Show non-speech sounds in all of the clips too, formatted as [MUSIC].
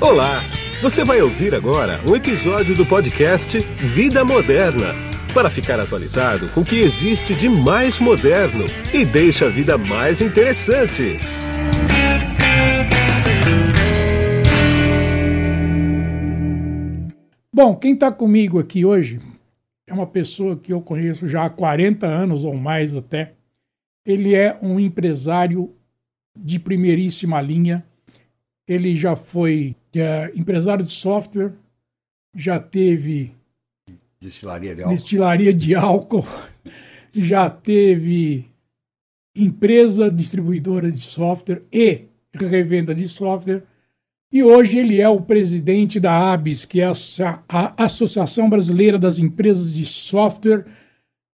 Olá! Você vai ouvir agora um episódio do podcast Vida Moderna para ficar atualizado com o que existe de mais moderno e deixa a vida mais interessante. Bom, quem está comigo aqui hoje é uma pessoa que eu conheço já há 40 anos ou mais até. Ele é um empresário de primeiríssima linha. Ele já foi é, empresário de software, já teve Destilaria de álcool. destilaria de álcool, [LAUGHS] já teve empresa distribuidora de software e revenda de software. E hoje ele é o presidente da ABS, que é a Associação Brasileira das Empresas de Software.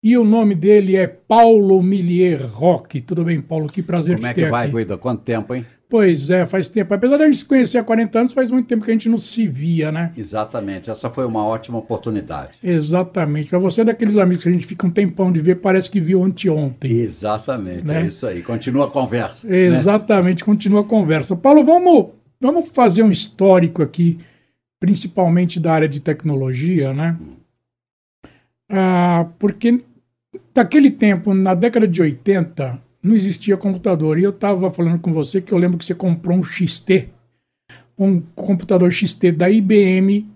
E o nome dele é Paulo Millier Roque. Tudo bem, Paulo? Que prazer Como te é ter que vai. Guido? Quanto tempo, hein? Pois é, faz tempo. Apesar de a gente se conhecer há 40 anos, faz muito tempo que a gente não se via, né? Exatamente. Essa foi uma ótima oportunidade. Exatamente. Para você é daqueles amigos que a gente fica um tempão de ver, parece que viu anteontem. Exatamente. Né? É isso aí. Continua a conversa. né? Exatamente, continua a conversa. Paulo, vamos, vamos fazer um histórico aqui, principalmente da área de tecnologia, né? Ah, porque daquele tempo, na década de 80, não existia computador. E eu estava falando com você que eu lembro que você comprou um XT, um computador XT da IBM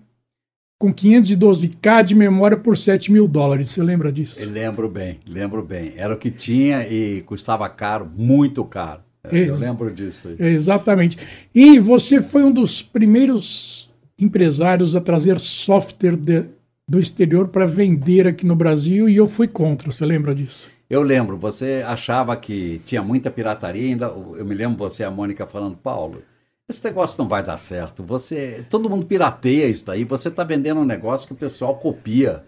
com 512K de memória por 7 mil dólares. Você lembra disso? Eu lembro bem, lembro bem. Era o que tinha e custava caro, muito caro. Eu Ex- lembro disso. aí. Exatamente. E você foi um dos primeiros empresários a trazer software de- do exterior para vender aqui no Brasil e eu fui contra. Você lembra disso? Eu lembro, você achava que tinha muita pirataria ainda. Eu me lembro você e a Mônica falando, Paulo, esse negócio não vai dar certo. Você, todo mundo pirateia isso daí. Você está vendendo um negócio que o pessoal copia.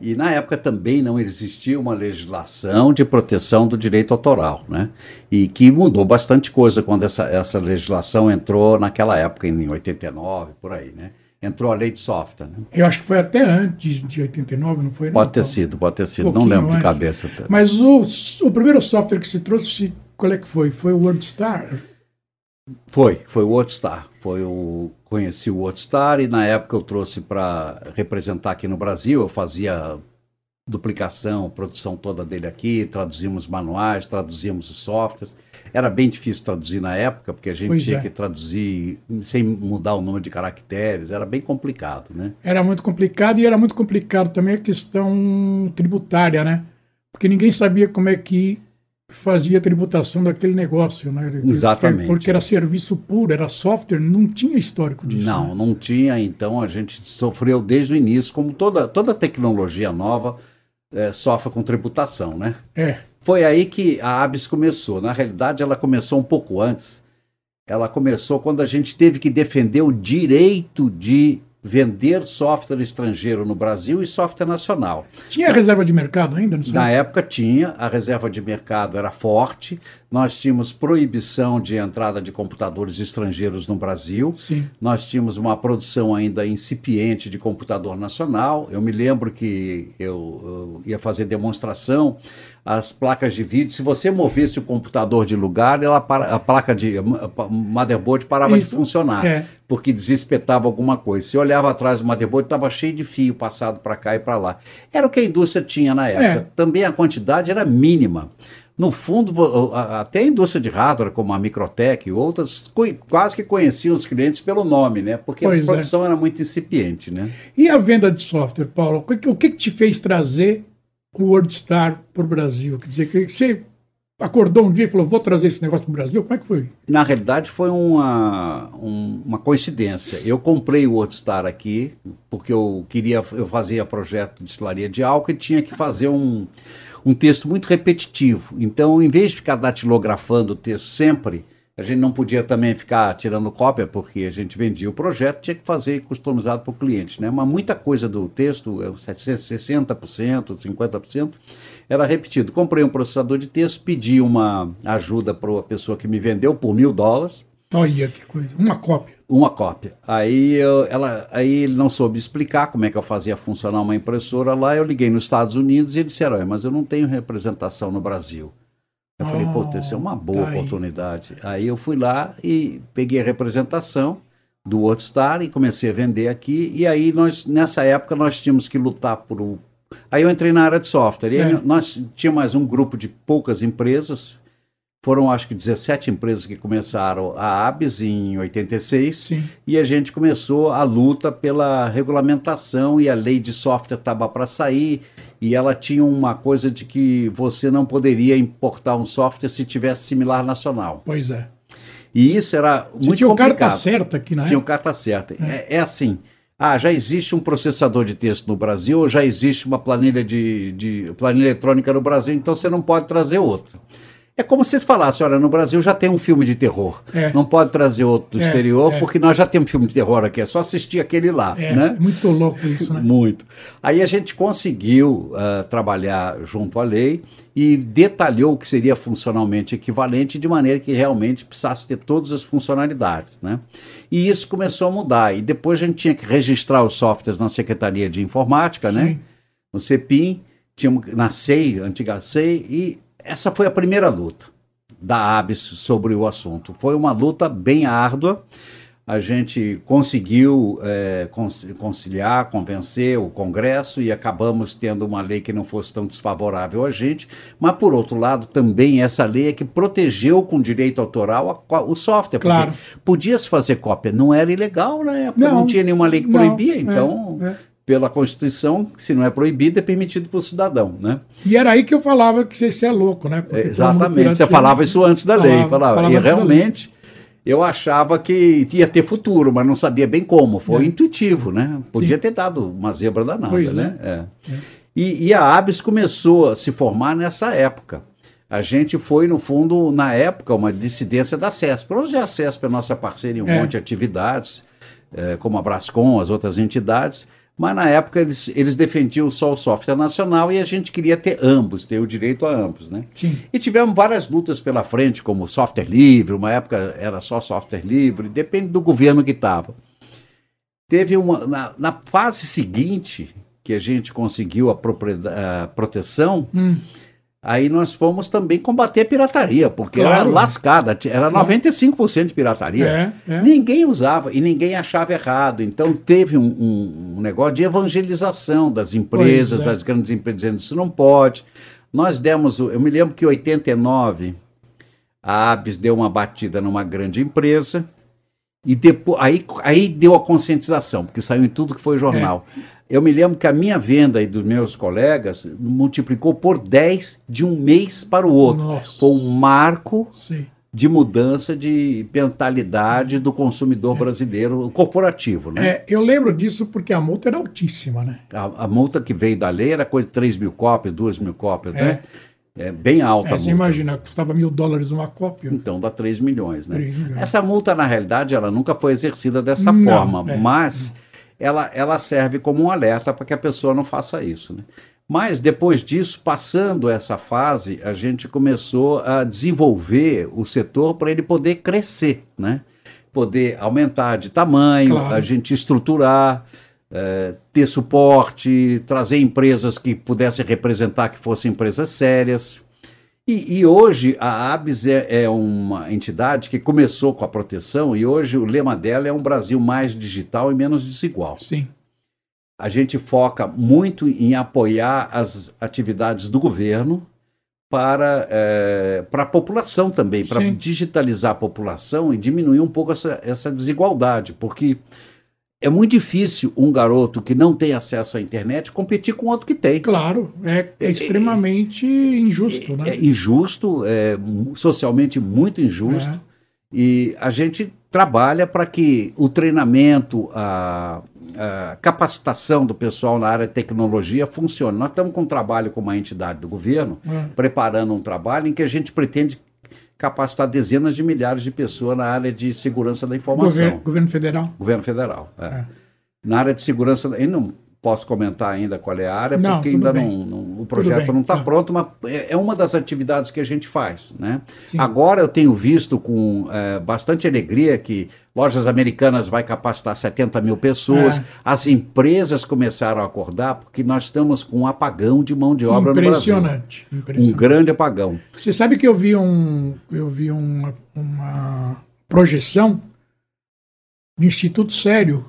E na época também não existia uma legislação de proteção do direito autoral, né? E que mudou bastante coisa quando essa, essa legislação entrou naquela época, em 89, por aí, né? Entrou a lei de software, né? Eu acho que foi até antes de 89, não foi? não, Pode ter Paulo? sido, pode ter sido. Não Pouquinho lembro de antes. cabeça. Mas o, o primeiro software que se trouxe, qual é que foi? Foi o WordStar? Foi, foi o WordStar. Foi o conheci o WordStar e na época eu trouxe para representar aqui no Brasil. Eu fazia duplicação, produção toda dele aqui, traduzimos manuais, traduzimos os softwares. Era bem difícil traduzir na época, porque a gente Pois tinha é. que traduzir sem mudar o número de caracteres, era bem complicado, né? Era muito complicado e era muito complicado também a questão tributária, né? Porque ninguém sabia como é que fazia a tributação daquele negócio, né? Exatamente. Porque era serviço puro, era software, não tinha histórico disso. Não, né? não tinha, então a gente sofreu desde o início, como toda, toda tecnologia nova eh, sofre com tributação, né? É, Foi aí que a ABS começou. Na realidade, ela começou um pouco antes. Ela começou quando a gente teve que defender o direito de vender software estrangeiro no Brasil e software nacional. tinha reserva de mercado ainda, não sei. Na época tinha, a reserva de mercado era forte, nós tínhamos proibição de entrada de computadores estrangeiros no Brasil, Sim. nós tínhamos uma produção ainda incipiente de computador nacional. Eu me lembro que eu, eu ia fazer demonstração, as placas de vídeo, se você movesse o computador de lugar, ela para- a placa de a motherboard parava Isso, de funcionar, é. porque desespetava alguma coisa. Se olhava atrás do motherboard, estava cheio de fio passado para cá e para lá. Era o que a indústria tinha na época. É. Também a quantidade era mínima. No fundo, até a indústria de hardware, como a Microtech e outras, quase que conheciam os clientes pelo nome, né? Porque Pois é. a produção era muito incipiente, né? E a venda de software, Paulo? O que, o que te fez trazer o WordStar para o Brasil? Quer dizer, que você acordou um dia e falou, vou trazer esse negócio para o Brasil? Como é que foi? Na realidade, foi uma, um- uma coincidência. Eu comprei o WordStar aqui, porque eu queria, eu fazia projeto de destilaria de álcool e tinha que fazer um, um texto muito repetitivo. Então, em vez de ficar datilografando o texto sempre, a gente não podia também ficar tirando cópia, porque a gente vendia o projeto, tinha que fazer customizado para o cliente. Né? Mas muita coisa do texto, é, 60%, 50%, era repetido. Comprei um processador de texto, pedi uma ajuda para a pessoa que me vendeu por mil dólares, Olha que coisa. Uma cópia. uma cópia. Aí, eu- ela, aí ele não soube explicar como é que eu fazia funcionar uma impressora lá. Eu liguei nos Estados Unidos e eles disseram: "Olha, mas eu não tenho representação no Brasil. Eu falei, pô, isso é uma boa tá aí. oportunidade. Aí eu fui lá e peguei a representação, do WordStar e comecei a vender aqui. E aí nós, nessa época, nós tínhamos que lutar por. Aí eu entrei na área de software. E aí É. nós tínhamos mais um grupo de poucas empresas. Foram acho que 17 empresas que começaram a ABS em 86 Sim. e a gente começou a luta pela regulamentação e a lei de software estava para sair e ela tinha uma coisa de que você não poderia importar um software se tivesse similar nacional. Pois é. E isso era Você muito tinha o complicado. carta certa aqui na Tinha o carta certa. É. é assim. Ah, já existe um processador de texto no Brasil, ou já existe uma planilha de, de planilha eletrônica no Brasil, então você não pode trazer outra. É como se vocês falassem, olha, no Brasil já tem um filme de terror. É. Não pode trazer outro do É, exterior, é. porque nós já temos filme de terror aqui, é só assistir aquele lá, É, né? muito louco isso, né? Muito. Aí a gente conseguiu ah, trabalhar junto à lei e detalhou o que seria funcionalmente equivalente de maneira que realmente precisasse ter todas as funcionalidades. Né? E isso começou a mudar. E depois a gente tinha que registrar os softwares na Secretaria de Informática, né? Sim. no CEPIM, tínhamos, na SEI, antiga SEI, e essa foi a primeira luta da ABS sobre o assunto. Foi uma luta bem árdua. A gente conseguiu conci- conciliar, convencer o Congresso e acabamos tendo uma lei que não fosse tão desfavorável a gente. Mas, por outro lado, também essa lei é que protegeu com direito autoral a o software. Claro. Porque podia-se fazer cópia, não era ilegal na época, não, Não, tinha nenhuma lei que não, proibia. é, Então, é. Pela Constituição, se não é proibido, é permitido para o cidadão, né? E era aí que eu falava que você, você é louco, né? Porque mundo Exatamente. Você falava isso antes da lei. Falava- Falava. falava E realmente eu achava que ia ter futuro, mas não sabia bem como. Foi É. intuitivo, né? Podia Sim. ter dado uma zebra danada, Pois né? É. E, e a ABS começou a se formar nessa época. A gente foi, no fundo, na época, uma dissidência da CESP. Hoje a CESP é nossa parceira em um É. monte de atividades, como a Brascom, as outras entidades, mas na época eles, eles defendiam só o software nacional e a gente queria ter ambos, ter o direito a ambos, né? Sim. E tivemos várias lutas pela frente, como software livre, uma época era só software livre, depende do governo que estava. Teve uma. Na, na fase seguinte, que a gente conseguiu a, a proteção, Hum. Aí nós fomos também combater a pirataria, porque Claro. era lascada, era Claro. 95% de pirataria. É, é. Ninguém usava e ninguém achava errado. Então teve um, um- um negócio de evangelização das empresas, Pois é. das grandes empresas, dizendo isso não pode. Nós demos, eu me lembro que em 89 a ABS deu uma batida numa grande empresa e depois aí, aí deu a conscientização, porque saiu em tudo que foi jornal. Eu me lembro que a minha venda e dos meus colegas multiplicou por 10 de um mês para o outro. Nossa. Foi um marco Sim. de mudança de mentalidade do consumidor brasileiro corporativo. Né? É, eu lembro disso porque a multa era altíssima, né? A, a multa que veio da lei era coisa de 3 mil cópias, 2 mil cópias, né? É bem alta É, a você multa. imagina, custava mil dólares uma cópia. Então dá 3 milhões, né? 3 milhões. Essa multa, na realidade, ela nunca foi exercida dessa Não, forma, é. mas ela, ela serve como um alerta para que a pessoa não faça isso. Né? Mas depois disso, passando essa fase, a gente começou a desenvolver o setor para ele poder crescer, né? Poder aumentar de tamanho, Claro. a gente estruturar, eh, ter suporte, trazer empresas que pudessem representar que fossem empresas sérias. E, e hoje a ABS é, é uma entidade que começou com a proteção e hoje o lema dela é um Brasil mais digital e menos desigual. Sim. A gente foca muito em apoiar as atividades do governo para, eh, para a população também, para digitalizar a população e diminuir um pouco essa, essa desigualdade, porque é muito difícil um garoto que não tem acesso à internet competir com outro que tem. Claro, é, é extremamente injusto, né? É injusto, é socialmente muito injusto. É. E a gente trabalha para que o treinamento, a, a capacitação do pessoal na área de tecnologia funcione. Nós estamos com um trabalho com uma entidade do governo, É. preparando um trabalho em que a gente pretende capacitar dezenas de milhares de pessoas na área de segurança da informação. Governo, governo federal. Governo federal. é. É. Na área de segurança, eu não posso comentar ainda qual é a área, Não, porque ainda não, não- o projeto bem, não está tá. pronto, mas é é uma das atividades que a gente faz. Né? Sim. Agora eu tenho visto com eh, bastante alegria que lojas americanas vai capacitar 70 mil pessoas, É. as empresas começaram a acordar porque nós estamos com um apagão de mão de obra no Brasil. Impressionante. Um grande apagão. Você sabe que eu vi um, eu vi uma, uma projeção de Instituto Sério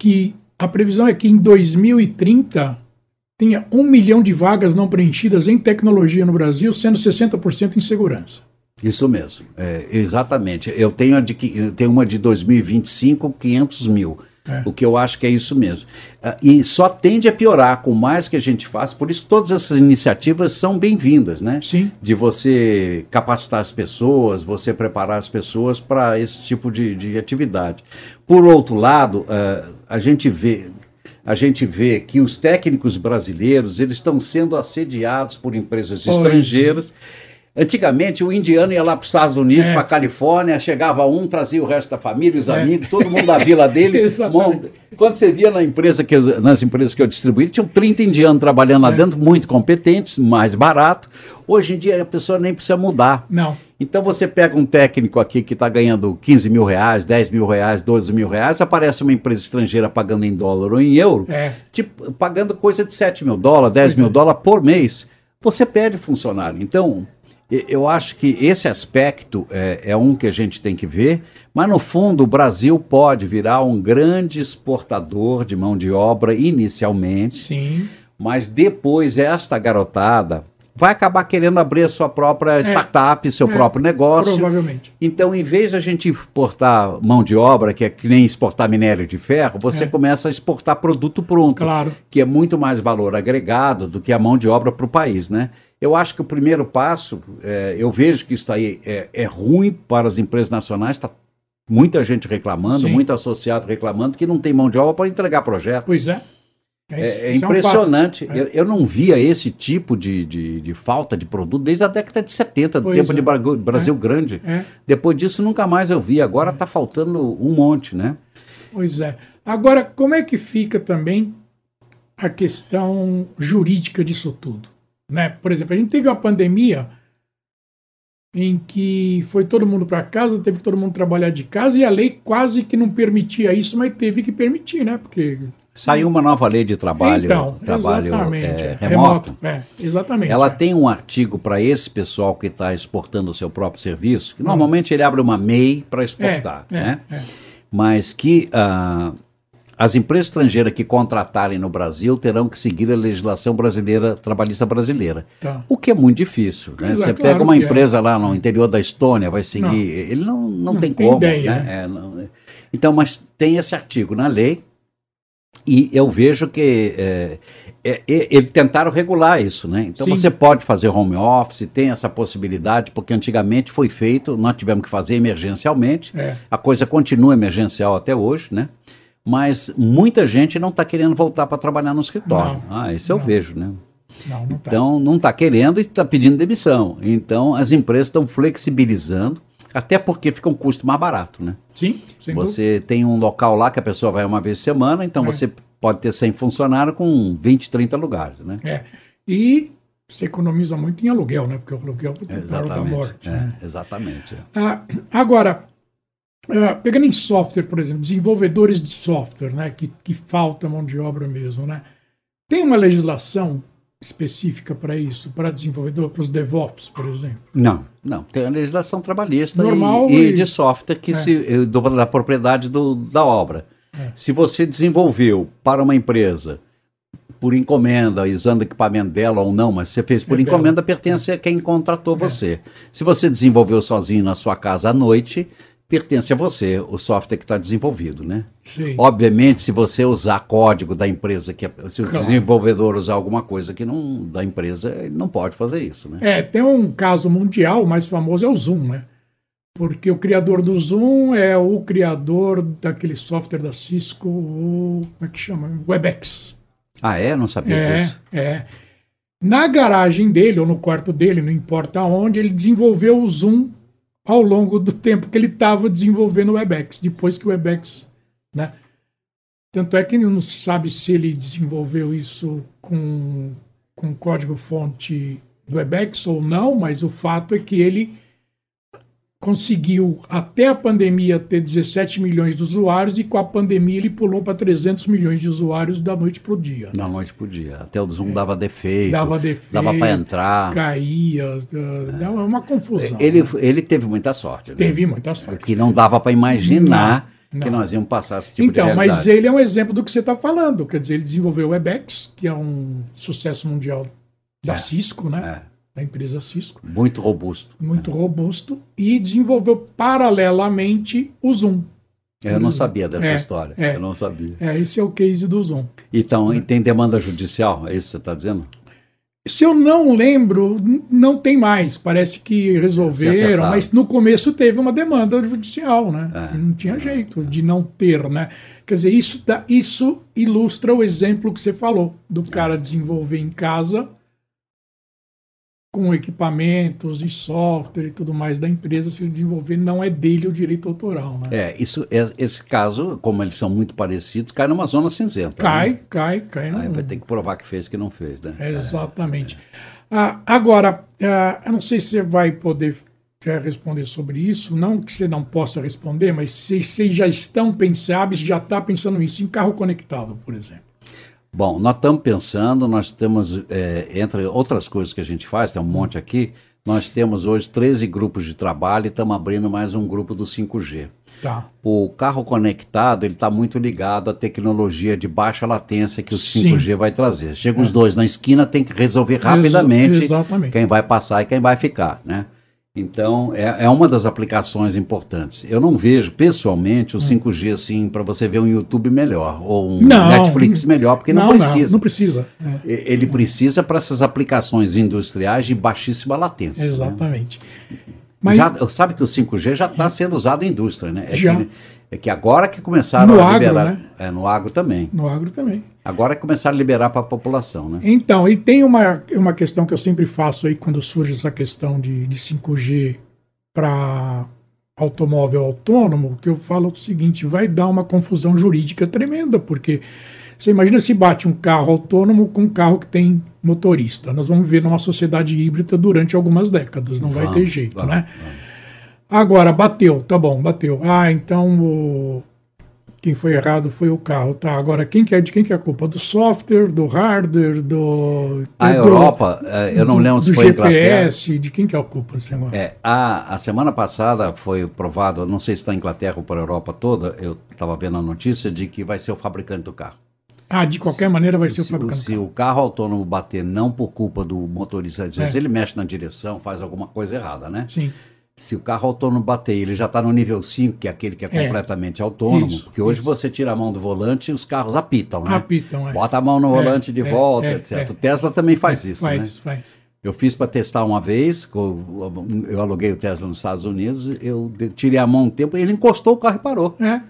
que a previsão é que em 2030 tenha um milhão de vagas não preenchidas em tecnologia no Brasil, sendo 60% em segurança. Isso mesmo, é, exatamente. Eu tenho, de, eu tenho uma de 2025, 500 mil. É. O que eu acho que é isso mesmo. Uh, e só tende a piorar com mais que a gente faz, por isso todas essas iniciativas são bem-vindas, né? Sim. De você capacitar as pessoas, você preparar as pessoas para esse tipo de, de, atividade. Por outro lado, uh, a gente vê. A gente vê que os técnicos brasileiros eles estão sendo assediados por empresas pois. estrangeiras Antigamente o indiano ia lá para os Estados Unidos, é. para a Califórnia, chegava um, trazia o resto da família, os é. amigos, todo mundo da vila dele. [LAUGHS] Quando você via na empresa que eu, nas empresas que eu distribuí, tinham 30 indianos trabalhando lá é. dentro, muito competentes, mais barato. Hoje em dia a pessoa nem precisa mudar. Não. Então você pega um técnico aqui que está ganhando 15 mil reais, 10 mil reais, 12 mil reais, aparece uma empresa estrangeira pagando em dólar ou em euro, é. tipo, pagando coisa de 7 mil dólares, 10 pois mil é. dólares por mês. Você perde funcionário. Então, eu acho que esse aspecto é, é, um que a gente tem que ver, mas no fundo o Brasil pode virar um grande exportador de mão de obra inicialmente. Sim. Mas depois esta garotada vai acabar querendo abrir a sua própria é, startup, seu é, próprio negócio. Provavelmente. Então, em vez de a gente exportar mão de obra, que é que nem exportar minério de ferro, você é. começa a exportar produto pronto, claro. que é muito mais valor agregado do que a mão de obra para o país, né? Eu acho que o primeiro passo, é, eu vejo que isso aí é, é ruim para as empresas nacionais, está muita gente reclamando, Sim. muito associado reclamando que não tem mão de obra para entregar projeto. Pois é. É, é, é impressionante. É um eu, eu, não via esse tipo de, de, de, falta de produto desde a década de 70, do pois tempo de é. Brasil é. Grande. Depois disso, nunca mais eu vi. Agora está faltando um monte, né? Pois é. Agora, como é que fica também a questão jurídica disso tudo? Né? Por exemplo, a gente teve uma pandemia em que foi todo mundo para casa, teve que todo mundo trabalhar de casa e a lei quase que não permitia isso, mas teve que permitir, né? Porque Saiu uma nova lei de trabalho, então, trabalho é, remoto. remoto é, exatamente. Ela é. tem um artigo para esse pessoal que está exportando o seu próprio serviço, que normalmente ele abre uma MEI para exportar, é, né? É. Mas que uh, as empresas estrangeiras que contratarem no Brasil terão que seguir a legislação brasileira, trabalhista brasileira. Tá. O que é muito difícil. Né? Você claro pega uma é. empresa é. lá no interior da Estônia, vai seguir. Não. Ele não, não, não tem, tem, como. Ideia, né? né? É, não, então, mas tem esse artigo na lei, e eu vejo que é, é, eles tentaram regular isso, né? Então Sim. você pode fazer home office, tem essa possibilidade, porque antigamente foi feito, nós tivemos que fazer emergencialmente. É. A coisa continua emergencial até hoje, né? Mas muita gente não está querendo voltar para trabalhar no escritório. Não, ah, isso eu vejo, né? Não, não tá. Então, não está querendo e está pedindo demissão. Então, as empresas estão flexibilizando, até porque fica um custo mais barato, né? Sim, sem Você dúvida. tem um local lá que a pessoa vai uma vez por semana, então é. você pode ter 100 funcionários com 20, 30 lugares, né? É. E você economiza muito em aluguel, né? Porque o aluguel é claro da morte. É, né? Exatamente. Ah, agora, Uh, pegando em software, por exemplo, desenvolvedores de software, né, que, que falta mão de obra mesmo, né? Tem uma legislação específica para isso, para desenvolvedor, para os DevOps, por exemplo? Não, não. Tem a legislação trabalhista Normal e, e, de software que é. se, do, da propriedade do, da obra. É. Se você desenvolveu para uma empresa por encomenda, usando equipamento dela ou não, mas você fez por é encomenda, pertence a quem contratou é. você. Se você desenvolveu sozinho na sua casa à noite, pertence a você, o software que está desenvolvido, né? Sim. Obviamente, se você usar código da empresa, que é, se o claro. desenvolvedor usar alguma coisa que não da empresa, ele não pode fazer isso, né? É, tem um caso mundial, o mais famoso é o Zoom, né? Porque o criador do Zoom é o criador daquele software da Cisco, o, como é que chama? WebEx. Ah, é? Não sabia é, disso. É. Na garagem dele, ou no quarto dele, não importa onde, ele desenvolveu o Zoom ao longo do tempo que ele estava desenvolvendo o WebEx, depois que o WebEx, né? Tanto é que não se sabe se ele desenvolveu isso com, com código-fonte do WebEx ou não, mas o fato é que ele conseguiu, até a pandemia, ter 17 milhões de usuários e com a pandemia ele pulou para 300 milhões de usuários da noite para o dia. Da noite para o dia. Até o Zoom é. dava defeito. Dava defeito. Dava para entrar. Caía. Dava uma confusão. Ele, né? ele teve muita sorte. Né? Teve muita sorte. Que não dava para imaginar. Não que Não. nós íamos passar esse tipo então, de realidade. mas ele é um exemplo do que você está falando. Quer dizer, ele desenvolveu o Webex, que é um sucesso mundial da É, Cisco, né? é. Da empresa Cisco. Muito robusto. Muito robusto. E desenvolveu paralelamente o Zoom. Eu não sabia dessa É, história. é. Eu não sabia. É, esse é o case do Zoom. Então, e tem demanda judicial? É isso que você está dizendo? Se eu não lembro, não tem mais. Parece que resolveram, mas no começo teve uma demanda judicial, né? É. Não tinha jeito de não ter, né? Quer dizer, isso, dá- isso ilustra o exemplo que você falou, do cara desenvolver em casa com equipamentos e software e tudo mais da empresa, se ele desenvolver, não é dele o direito autoral, né? É, isso, é- esse caso, como eles são muito parecidos, cai numa zona cinzenta. Cai, né? cai, cai. Aí vai ter que provar que fez, que não fez, né? É, exatamente. Ah, agora, ah, eu não sei se você vai poder eh, responder sobre isso, não que você não possa responder, mas se vocês já estão pensando, já está pensando nisso, em carro conectado, por exemplo. Bom, nós estamos pensando, nós temos, é, entre outras coisas que a gente faz, tem um monte aqui, nós temos hoje 13 grupos de trabalho e estamos abrindo mais um grupo do 5G. Tá. O carro conectado ele está muito ligado à tecnologia de baixa latência que o Sim. 5G vai trazer. Chega os dois na esquina, tem que resolver rapidamente exatamente. quem vai passar e quem vai ficar, né? Então, é, é uma das aplicações importantes. Eu não vejo, pessoalmente, o 5G assim, para você ver um YouTube melhor, ou um Hum. Não, Netflix melhor, porque não, precisa. Não, precisa. É, Ele precisa para essas aplicações industriais de baixíssima latência. né? exatamente. Mas Já, sabe que o 5G já está sendo usado em indústria, né? É Já. Que, é que agora que começaram No a agro, liberar. né? É, no agro também. no agro também. Agora que começaram a liberar para a população, né? Então, e tem uma, uma questão que eu sempre faço aí quando surge essa questão de, de 5G para automóvel autônomo, que eu falo o seguinte, vai dar uma confusão jurídica tremenda, porque você imagina se bate um carro autônomo com um carro que tem motorista. Nós vamos ver numa sociedade híbrida durante algumas décadas, não vai Vamos, ter jeito, vamos, né? Agora, bateu, tá bom, bateu. Ah, então o- quem foi errado foi o carro, tá? Agora, quem que é, de quem que é a culpa? Do software, do hardware, do... A do- Europa, eh, eu não do- lembro se do foi Inglaterra. GPS, de quem que é a culpa desse negócio? É, a, a semana passada foi provado, não sei se está Inglaterra ou para a Europa toda, eu estava vendo a notícia de que vai ser o fabricante do carro. Ah, de qualquer maneira vai ser o Se, o- fabricante. se o carro autônomo bater não por culpa do motorista, às vezes É. ele mexe na direção, faz alguma coisa errada, né? Sim, Se o carro autônomo bater, ele já está no nível 5, que é aquele que é, É. completamente autônomo, Isso, porque hoje isso. você tira a mão do volante e os carros apitam, né? apitam, é. Bota a mão no É, volante de é, volta, é, etc. é. O Tesla também faz isso, faz, né? faz. Eu fiz para testar uma vez, eu aluguei o Tesla nos Estados Unidos, eu tirei a mão um tempo, ele encostou o carro e parou. É.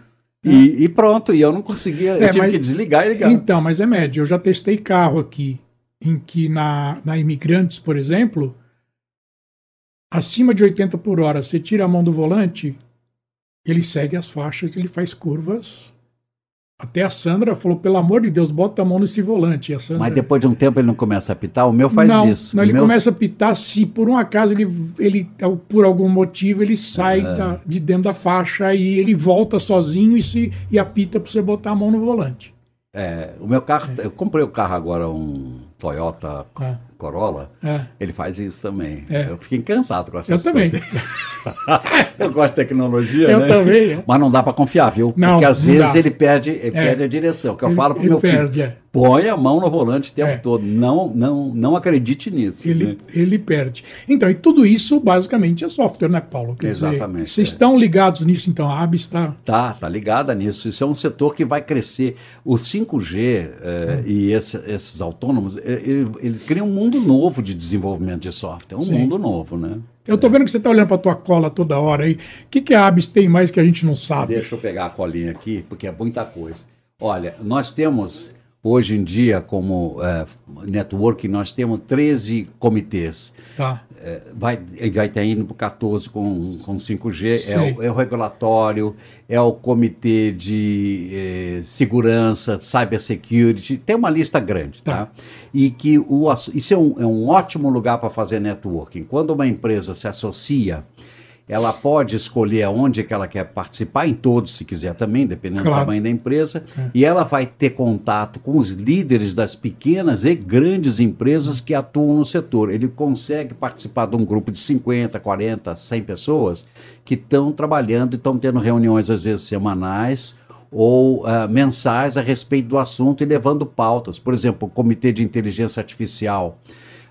E, e pronto, e eu não conseguia, eu tive mas- que desligar e ligar. Então, mas é médio. Eu já testei carro aqui, em que na, na Imigrantes, por exemplo, acima de 80 por hora, você tira a mão do volante, ele segue as faixas, ele faz curvas. Até a Sandra falou, pelo amor de Deus, bota a mão nesse volante. Sandra, Mas depois de um tempo ele não começa a apitar, o meu faz não, isso. Não, O ele meu- começa a pitar se por um acaso ele, ele por algum motivo ele sai É. da- de dentro da faixa e ele volta sozinho e se e apita para você botar a mão no volante. É, o meu carro, eu comprei o carro agora, um Toyota É. Corolla, É. ele faz isso também. É. Eu fiquei encantado com essa Eu também. [LAUGHS] eu gosto de tecnologia, Eu né? também. é. Mas não dá para confiar, viu? Não, Porque às vezes dá. ele perde, ele perde a direção. Que eu Ele- falo pro meu filho, perde, é. Põe a mão no volante o tempo É. todo. Não, não, não acredite nisso. né? Ele, ele perde. Então, e tudo isso basicamente é software, né, Paulo? Quer dizer, Exatamente, vocês é. estão ligados nisso, então a AB está. Tá, tá ligada nisso. Isso é um setor que vai crescer. O 5G eh, e esse- esses autônomos, ele, ele cria um mundo novo de desenvolvimento de software. Um Sim. mundo novo, né? Eu tô vendo que você está olhando para tua cola toda hora aí. O que, que a ABS tem mais que a gente não sabe? Deixa eu pegar a colinha aqui, porque é muita coisa. Olha, nós temos, hoje em dia, como eh, network, nós temos 13 comitês. Tá. É, vai vai estar indo para o 14 com, com 5G, é o, é o regulatório, é o comitê de eh, segurança, cyber security, tem uma lista grande, tá? Tá. E que o, isso é um, é um ótimo lugar para fazer networking. Quando uma empresa se associa, ela pode escolher aonde que ela quer participar, em todos, se quiser também, dependendo Claro. do tamanho da empresa, e ela vai ter contato com os líderes das pequenas e grandes empresas que atuam no setor. Ele consegue participar de um grupo de 50, 40, 100 pessoas que estão trabalhando e estão tendo reuniões, às vezes, semanais ou ah, mensais a respeito do assunto e levando pautas. Por exemplo, o Comitê de Inteligência Artificial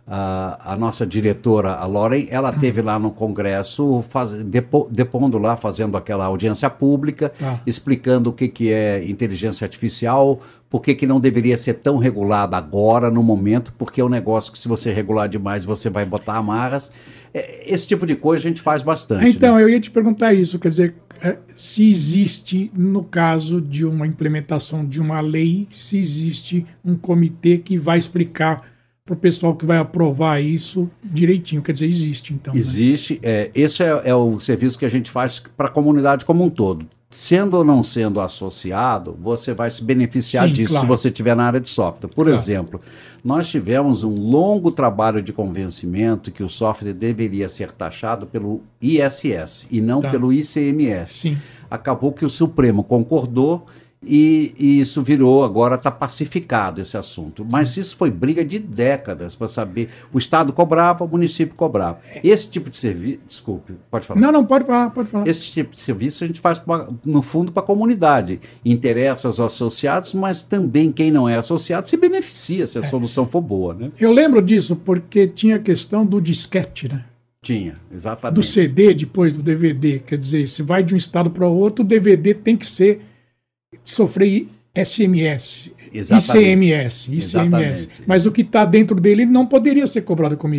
a, a nossa diretora, a Lauren, ela teve lá no Congresso faz, depo, depondo lá, fazendo aquela audiência pública, Tá. explicando o que, que é inteligência artificial, por que, que não deveria ser tão regulada agora, no momento, porque é um negócio que se você regular demais, você vai botar amarras. É, Esse tipo de coisa a gente faz bastante. Então, né? eu ia te perguntar isso, quer dizer, eh, se existe, no caso de uma implementação de uma lei, se existe um comitê que vai explicar para o pessoal que vai aprovar isso direitinho. Quer dizer, existe, então. né? Existe, é, esse é, é o serviço que a gente faz para a comunidade como um todo. Sendo ou não sendo associado, você vai se beneficiar Sim, disso claro. se você estiver na área de software. Por Claro. exemplo, nós tivemos um longo trabalho de convencimento que o software deveria ser taxado pelo ISS e não Tá. pelo ICMS. Sim. Acabou que o Supremo concordou e, e isso virou, agora está pacificado esse assunto. Mas isso foi briga de décadas para saber. O Estado cobrava, o município cobrava. Esse tipo de serviço. Desculpe, pode falar. Não, não, pode falar, pode falar. Esse tipo de serviço a gente faz, pra- no fundo, para a comunidade. Interessa aos associados, mas também quem não é associado se beneficia se a solução for boa. Né? Eu lembro disso porque tinha a questão do disquete, né? Tinha, exatamente. Do CD depois do DVD. Quer dizer, se vai de um estado para outro, o DVD tem que ser sofrer SMS, Exatamente. ICMS, ICMS. Exatamente. Mas o que está dentro dele não poderia ser cobrado como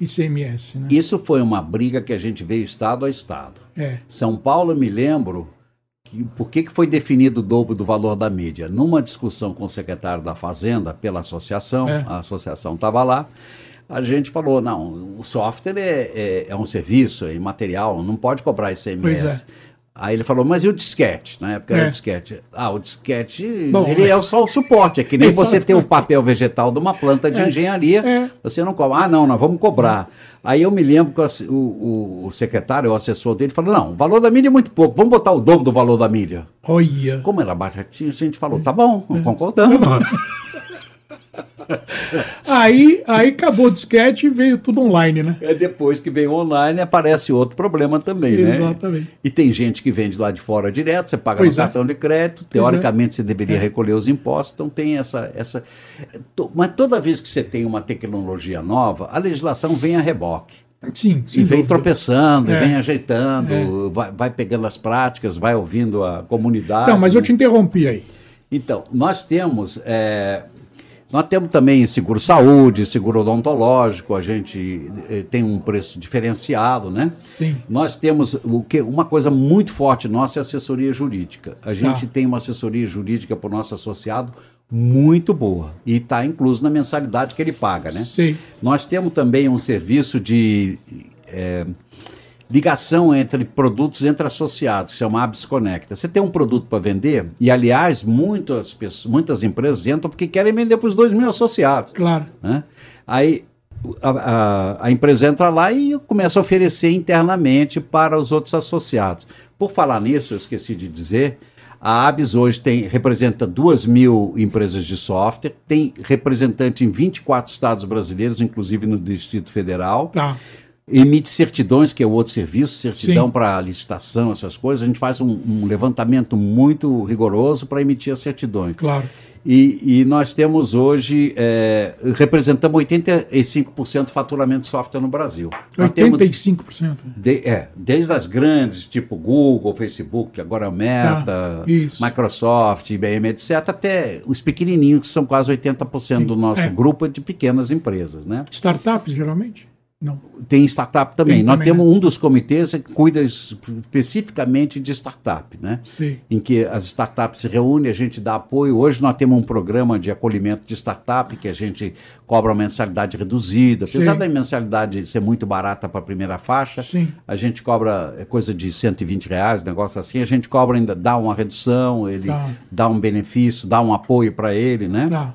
ICMS, né? Isso foi uma briga que a gente veio estado a estado. É. São Paulo, eu me lembro, que, por que, que foi definido o dobro do valor da mídia? Numa discussão com o secretário da Fazenda, pela associação, É. a associação estava lá, a gente falou, não, o software é, é, é um serviço, é imaterial, não pode cobrar ICMS. É. Aí ele falou, mas e o disquete? Na época era É. disquete. Ah, o disquete, Bom, ele é só o suporte. É que nem [LAUGHS] você Exato. ter o papel vegetal de uma planta de É. engenharia, É. você não cobra. Ah, não, nós vamos cobrar. Aí eu me lembro que o o, o- o secretário, o assessor dele, falou: não, o valor da mídia é muito pouco, vamos botar o dobro do valor da mídia. Olha. Como era baratinho, a gente falou: tá bom, concordamos. [LAUGHS] Aí, aí acabou o disquete e veio tudo online, né? É depois que vem online, aparece outro problema também, né? Exatamente. E tem gente que vende lá de fora direto, você paga Pois no é. cartão de crédito, teoricamente você deveria recolher os impostos, então tem essa. essa Mas toda vez que você tem uma tecnologia nova, a legislação vem a reboque. Sim, E vem dúvida. tropeçando, É. vem ajeitando, vai, vai pegando as práticas, vai ouvindo a comunidade. Então, mas eu te interrompi aí. Então, nós temos. é, nós temos também seguro saúde, seguro odontológico, a gente eh, tem um preço diferenciado, né? Sim. Nós temos o que uma coisa muito forte nossa é assessoria jurídica. A gente Tá. tem uma assessoria jurídica para o nosso associado muito boa e está incluso na mensalidade que ele paga, né? Sei. Nós temos também um serviço de é, ligação entre produtos entre associados, que chama Abs Conecta. Você tem um produto para vender, e aliás, muitas, pessoas, muitas empresas entram porque querem vender para os dois mil associados. Claro. né? Aí a, a- a empresa entra lá e começa a oferecer internamente para os outros associados. Por falar nisso, eu esqueci de dizer, a ABS hoje tem, representa 2 mil empresas de software, tem representante em 24 estados brasileiros, inclusive no Distrito Federal. Tá. Emite certidões, que é o outro serviço, certidão Sim. para licitação, essas coisas. A gente faz um, um levantamento muito rigoroso para emitir as certidões. Claro. E, e nós temos hoje, é, representamos 85% do faturamento de software no Brasil. Nós temos 85%. de- é, desde as grandes, tipo Google, Facebook, agora o Meta, isso. Microsoft, IBM, etc., até os pequenininhos, que são quase 80% do nosso é. grupo de pequenas empresas. Né? Startups, geralmente? Não. Tem startup também. Tem Nós também, temos né? um dos comitês que cuida es- especificamente de startup, né? Sei. Em que as startups se reúnem, a gente dá apoio. Hoje nós temos um programa de acolhimento de startup que a gente cobra uma mensalidade reduzida. Apesar Sim. da mensalidade ser muito barata para a primeira faixa, Sim. a gente cobra é, coisa de 120 reais, negócio assim. A gente cobra ainda, dá uma redução, ele Tá. dá um benefício, dá um apoio para ele, né? Tá.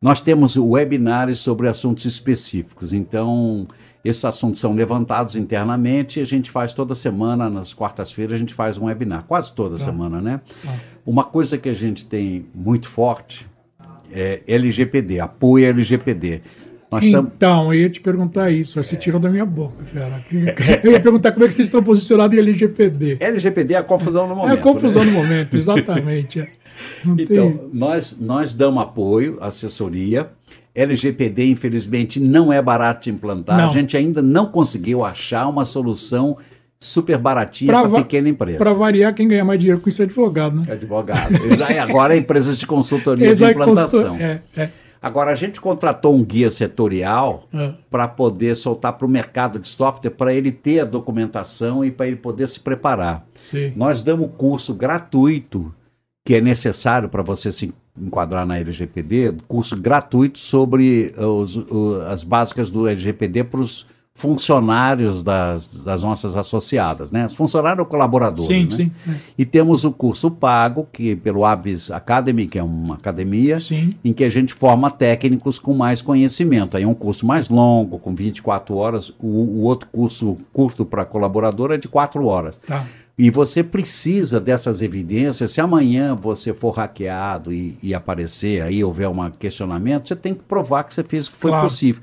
Nós temos webinários sobre assuntos específicos. Então, esses assuntos são levantados internamente e a gente faz toda semana, nas quartas-feiras, a gente faz um webinar, quase toda Tá. semana, né? Tá. Uma coisa que a gente tem muito forte é LGPD, apoio LGPD. Nós. Então, eu ia te perguntar isso, você tirou da minha boca, cara. [LAUGHS] Eu ia perguntar como é que vocês estão posicionados em LGPD. LGPD é a confusão no É momento. a confusão né? no momento, exatamente. É. Então, nós, nós damos apoio, assessoria. LGPD, infelizmente, não é barato de implantar. Não. A gente ainda não conseguiu achar uma solução super baratinha para pequena empresa. Para variar, quem ganha mais dinheiro com isso é advogado, né? Advogado. E agora é empresas de consultoria de aí implantação. É, é, Agora, a gente contratou um guia setorial É. para poder soltar para o mercado de software, para ele ter a documentação e para ele poder se preparar. sim. Nós damos curso gratuito, que é necessário para você se enquadrar na LGPD, curso gratuito sobre os- as básicas do LGPD para os funcionários das, das nossas associadas, né? Os funcionários ou colaboradores, Sim, né? sim. é. E temos o curso pago, que pelo Abis Academy, que é uma academia, Sim. em que a gente forma técnicos com mais conhecimento. Aí é um curso mais longo, com 24 horas. O, o outro curso curto para colaborador é de 4 horas. Tá. E você precisa dessas evidências. Se amanhã você for hackeado e, e aparecer aí, houver um questionamento, você tem que provar que você fez o que foi Claro. possível.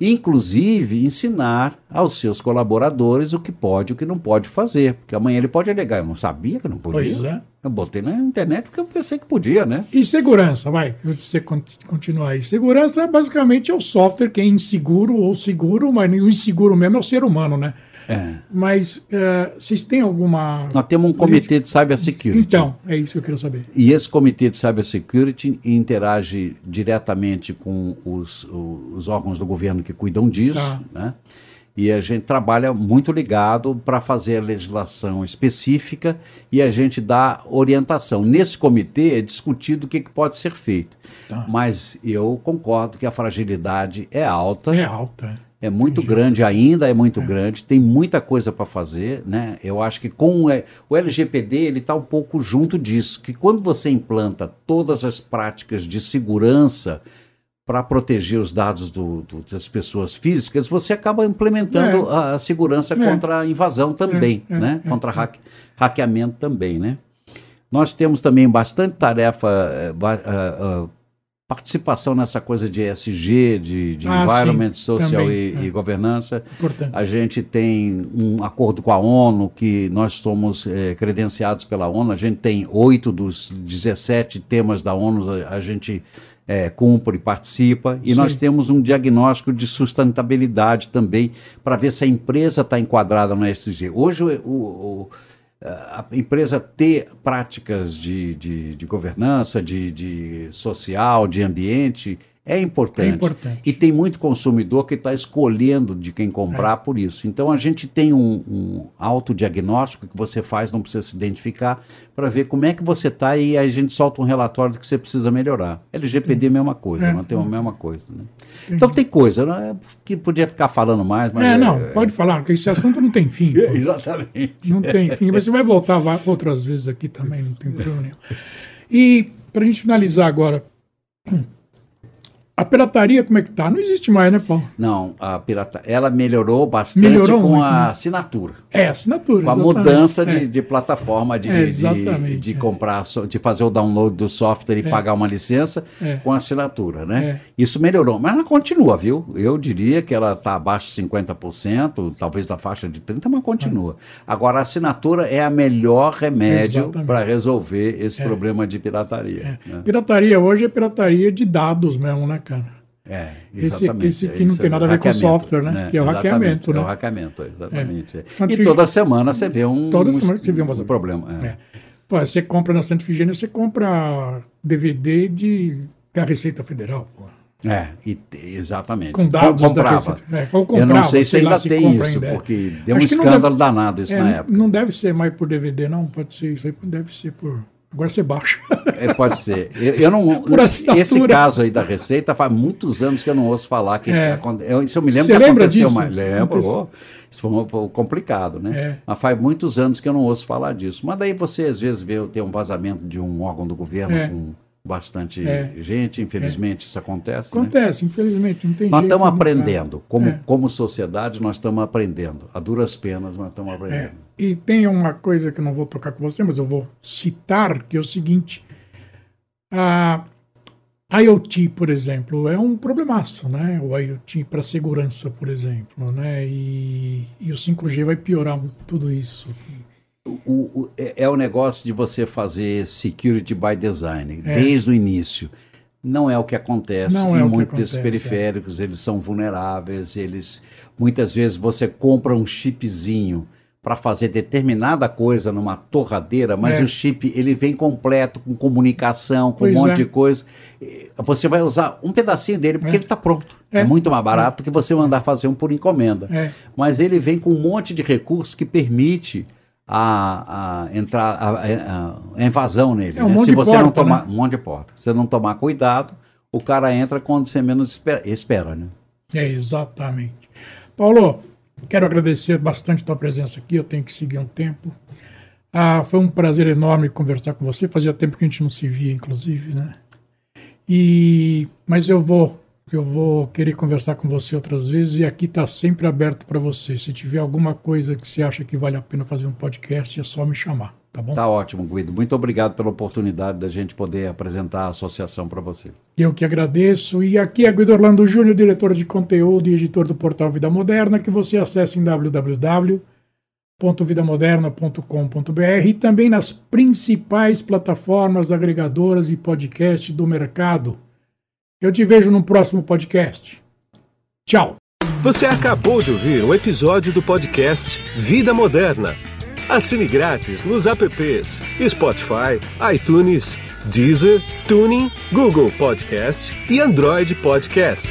Inclusive, ensinar aos seus colaboradores o que pode e o que não pode fazer. Porque amanhã ele pode alegar, eu não sabia que não podia. Pois é. Eu botei na internet porque eu pensei que podia, né? E segurança, vai, você con- continuar aí. Segurança basicamente é o software que é inseguro ou seguro, mas o inseguro mesmo é o ser humano, né? É. Mas eh, vocês têm alguma. Nós temos um comitê de cybersecurity. Então, é isso que eu queria saber. E esse comitê de cybersecurity interage diretamente com os, os órgãos do governo que cuidam disso, Tá. né? E a gente trabalha muito ligado para fazer a legislação específica e a gente dá orientação. Nesse comitê é discutido o que, que pode ser feito. Tá. Mas eu concordo que a fragilidade é alta. É alta. É muito grande ainda, é muito grande, tem muita coisa para fazer, né? Eu acho que com o, LGPD ele está um pouco junto disso, que quando você implanta todas as práticas de segurança para proteger os dados do- do- das pessoas físicas, você acaba implementando a, a segurança É. contra a invasão também, É, é, né? é, contra hack- hackeamento também, né? Nós temos também bastante tarefa, ah, ah, participação nessa coisa de ESG, de, de Ah, environment, sim, social também, e, é. e governança. Importante. A gente tem um acordo com a ONU, que nós somos eh, credenciados pela ONU. A gente tem oito dos 17 temas da ONU, a, a gente eh, cumpre participa. E Sim. nós temos um diagnóstico de sustentabilidade também, para ver se a empresa está enquadrada no ESG. Hoje, o- o- a empresa ter práticas de, de, de governança, de, de social, de ambiente, é importante. É importante. E tem muito consumidor que está escolhendo de quem comprar É. por isso. Então a gente tem um, um autodiagnóstico que você faz, não precisa se identificar, para ver como é que você está e aí a gente solta um relatório do que você precisa melhorar. LGPD é a mesma coisa, É. mantém a mesma coisa. Né? Então tem coisa, né? que podia ficar falando mais, mas. É, não, pode falar, porque esse assunto não tem fim. [LAUGHS] Exatamente. Não tem fim. Mas você vai voltar outras vezes aqui também, não tem problema nenhum. E, para a gente finalizar agora, a pirataria, como é que tá? Não existe mais, né, Paulo? Não, a pirata, ela melhorou bastante Melhorou com muito, a né? assinatura. É, assinatura. Com a mudança É. de, de plataforma, de, É, de, de é. comprar, de fazer o download do software e pagar uma licença É. com assinatura, né? É. Isso melhorou, mas ela continua, viu? Eu diria que ela está abaixo de 50%, talvez da faixa de 30%, mas continua. Agora, a assinatura é a melhor remédio para resolver esse problema de pirataria. né? Pirataria hoje é pirataria de dados mesmo, né, cara? É, Esse- exatamente. esse que é não tem nada a ver com software, né? Que é o hackeamento, É né? o hackeamento, exatamente. é. E toda semana você vê um, Toda um, semana você vê um um problema. é. É. Pô, você compra na Santa Efigênia, você compra DVD de, da Receita Federal, pô. É, e te- exatamente. Com dados da comprava. Receita. É, ou Eu comprava, não sei se sei lá ainda se tem isso, ainda, é. porque deu um Acho não escândalo deve- danado isso É, na época. Não deve ser mais por DVD, não. Pode ser isso aí, deve ser por. Agora você baixa. É, pode ser. Eu, eu não. [LAUGHS] Esse caso aí da Receita faz muitos anos que eu não ouço falar que É. eu, isso eu me lembro Você que lembra aconteceu, disso? mas lembro. Oh, isso foi um complicado, né? É. Mas faz muitos anos que eu não ouço falar disso. Mas daí você às vezes vê tem um vazamento de um órgão do governo É. com bastante É. gente, infelizmente isso acontece. né? Acontece, infelizmente, não tem Nós estamos dá. aprendendo, como, É. como sociedade, nós estamos aprendendo. A duras penas, nós estamos É, aprendendo. e tem uma coisa que eu não vou tocar com você, mas eu vou citar, que é o seguinte: a IoT, por exemplo, é um problemaço, né? O IoT para segurança, por exemplo, né? E, e o 5G vai piorar tudo isso. O, o- é, é o negócio de você fazer security by design, É. desde o início. Não é o que acontece Não é em que muitos desses é. periféricos, eles são vulneráveis, eles muitas vezes você compra um chipzinho para fazer determinada coisa numa torradeira, mas É. o chip ele vem completo com comunicação, com Pois um monte é. de coisa. Você vai usar um pedacinho dele porque É. ele está pronto. É. É. muito mais barato que você mandar fazer um por encomenda É. mas ele vem com um monte de recursos que permite a, a entrar a, a- invasão nele. É um né? Se você não porta, tomar né? um monte de porta, se você não tomar cuidado, o cara entra quando você menos espera, espera né? É, exatamente. Paulo, quero agradecer bastante a tua presença aqui, eu tenho que seguir um tempo. Ah, foi um prazer enorme conversar com você, fazia tempo que a gente não se via, inclusive, né? E, mas eu vou, eu vou querer conversar com você outras vezes e aqui está sempre aberto para você. Se tiver alguma coisa que você acha que vale a pena fazer um podcast, é só me chamar, tá bom? Tá ótimo, Guido. Muito obrigado pela oportunidade da gente poder apresentar a associação para vocês. Eu que agradeço. E aqui é Guido Orlando Júnior, diretor de conteúdo e editor do portal Vida Moderna, que você acessa em www.vidamoderna.com.br e também nas principais plataformas agregadoras e podcast do mercado. Eu te vejo no próximo podcast. Tchau. Você acabou de ouvir um episódio do podcast Vida Moderna. Assine grátis nos apps Spotify, iTunes, Deezer, Tuning, Google Podcast e Android Podcast.